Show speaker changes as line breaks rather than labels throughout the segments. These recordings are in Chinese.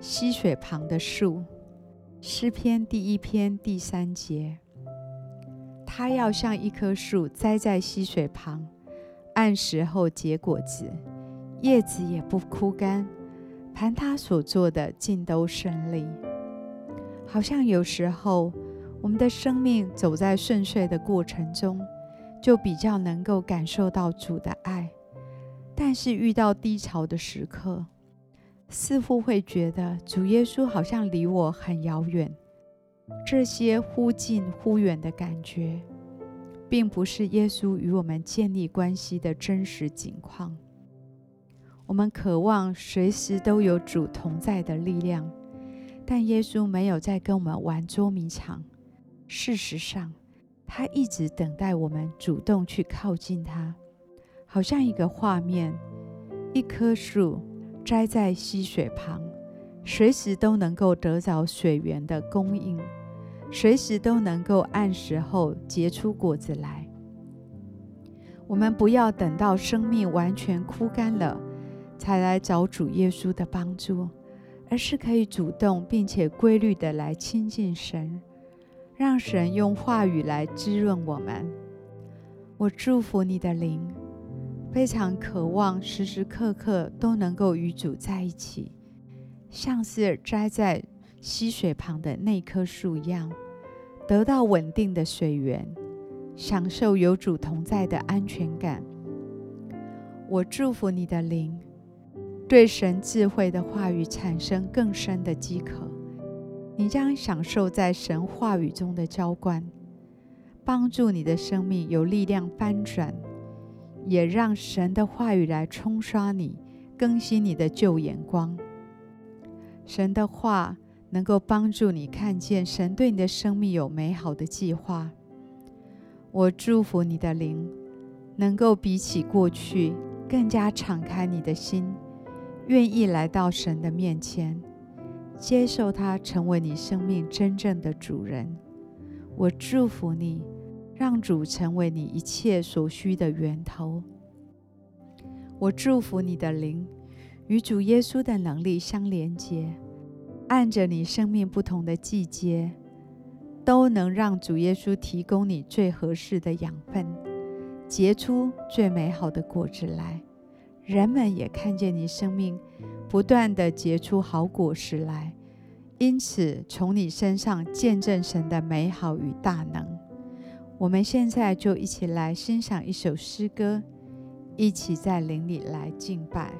溪水旁的树，诗篇第一篇第三节。它要像一棵树栽在溪水旁，按时候结果子，叶子也不枯干。凡它所做的尽都顺利。好像有时候我们的生命走在顺遂的过程中，就比较能够感受到主的爱。但是遇到低潮的时刻，似乎会觉得主耶稣好像离我很遥远，这些忽近忽远的感觉，并不是耶稣与我们建立关系的真实景况。我们渴望随时都有主同在的力量，但耶稣没有在跟我们玩捉迷藏。事实上，他一直等待我们主动去靠近他，好像一个画面：一棵树。栽在溪水旁，随时都能够得着水源的供应，随时都能够按时候结出果子来。我们不要等到生命完全枯干了，才来找主耶稣的帮助，而是可以主动并且规律的来亲近神，让神用话语来滋润我们。我祝福你的灵。非常渴望时时刻刻都能够与主在一起，像是栽在溪水旁的那棵树一样，得到稳定的水源，享受有主同在的安全感。我祝福你的灵，对神智慧的话语产生更深的饥渴，你将享受在神话语中的浇灌，帮助你的生命有力量翻转。也让神的话语来冲刷你，更新你的旧眼光。神的话能够帮助你看见神对你的生命有美好的计划。我祝福你的灵，能够比起过去更加敞开你的心，愿意来到神的面前，接受他成为你生命真正的主人。我祝福你。让主成为你一切所需的源头。我祝福你的灵与主耶稣的能力相连接，按着你生命不同的季节，都能让主耶稣提供你最合适的养分，结出最美好的果子来。人们也看见你生命不断地结出好果实来，因此从你身上见证神的美好与大能。我们现在就一起来欣赏一首诗歌，一起在灵里来敬拜。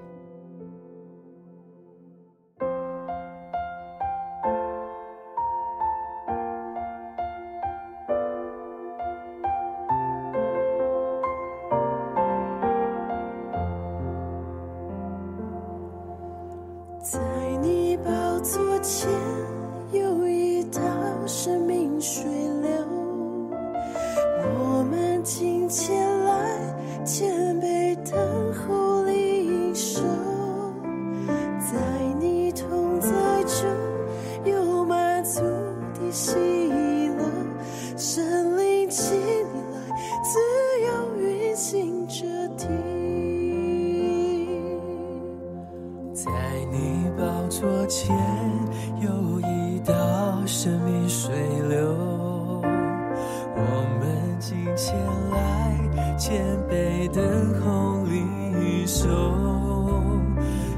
肩背等候离手，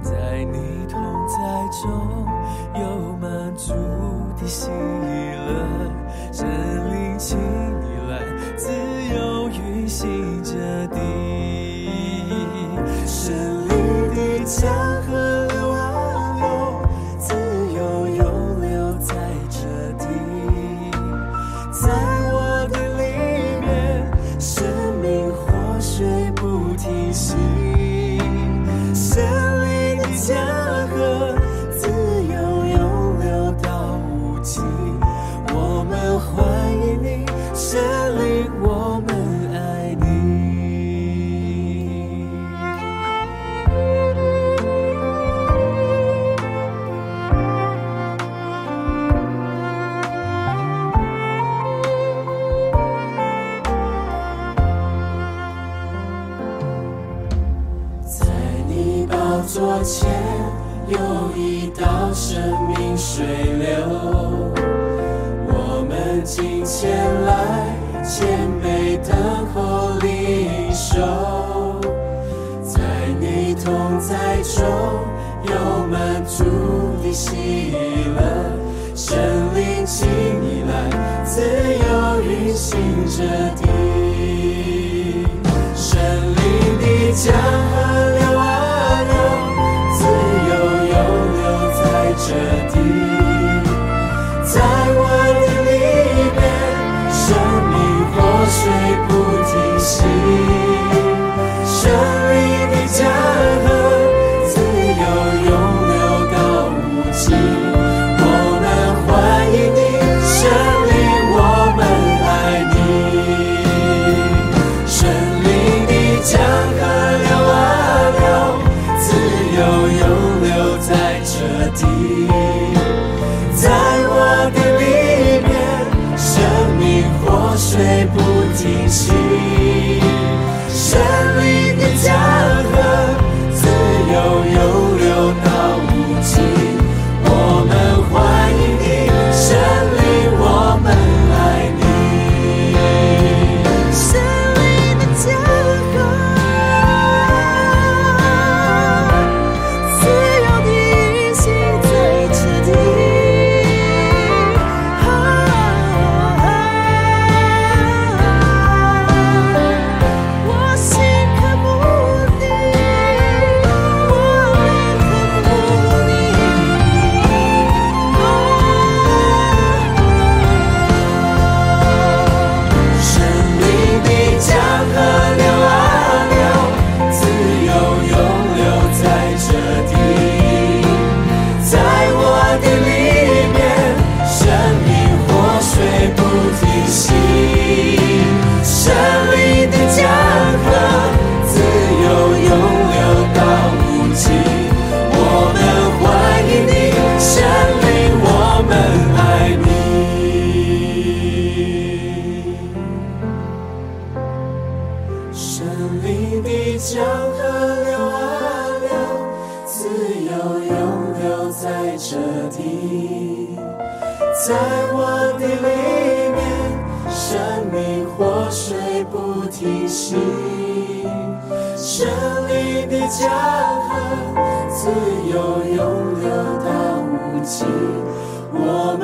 在你同在中有满足的喜乐，神灵请你来，自由运行着地，圣灵的江河。前有一道生命水流，我们今前来谦卑等候领受，在你同在中有满足的喜乐，神灵请你来自由运行着。地，在我的里面，生命活水不停息，胜利的江河，自由永流到无尽。我。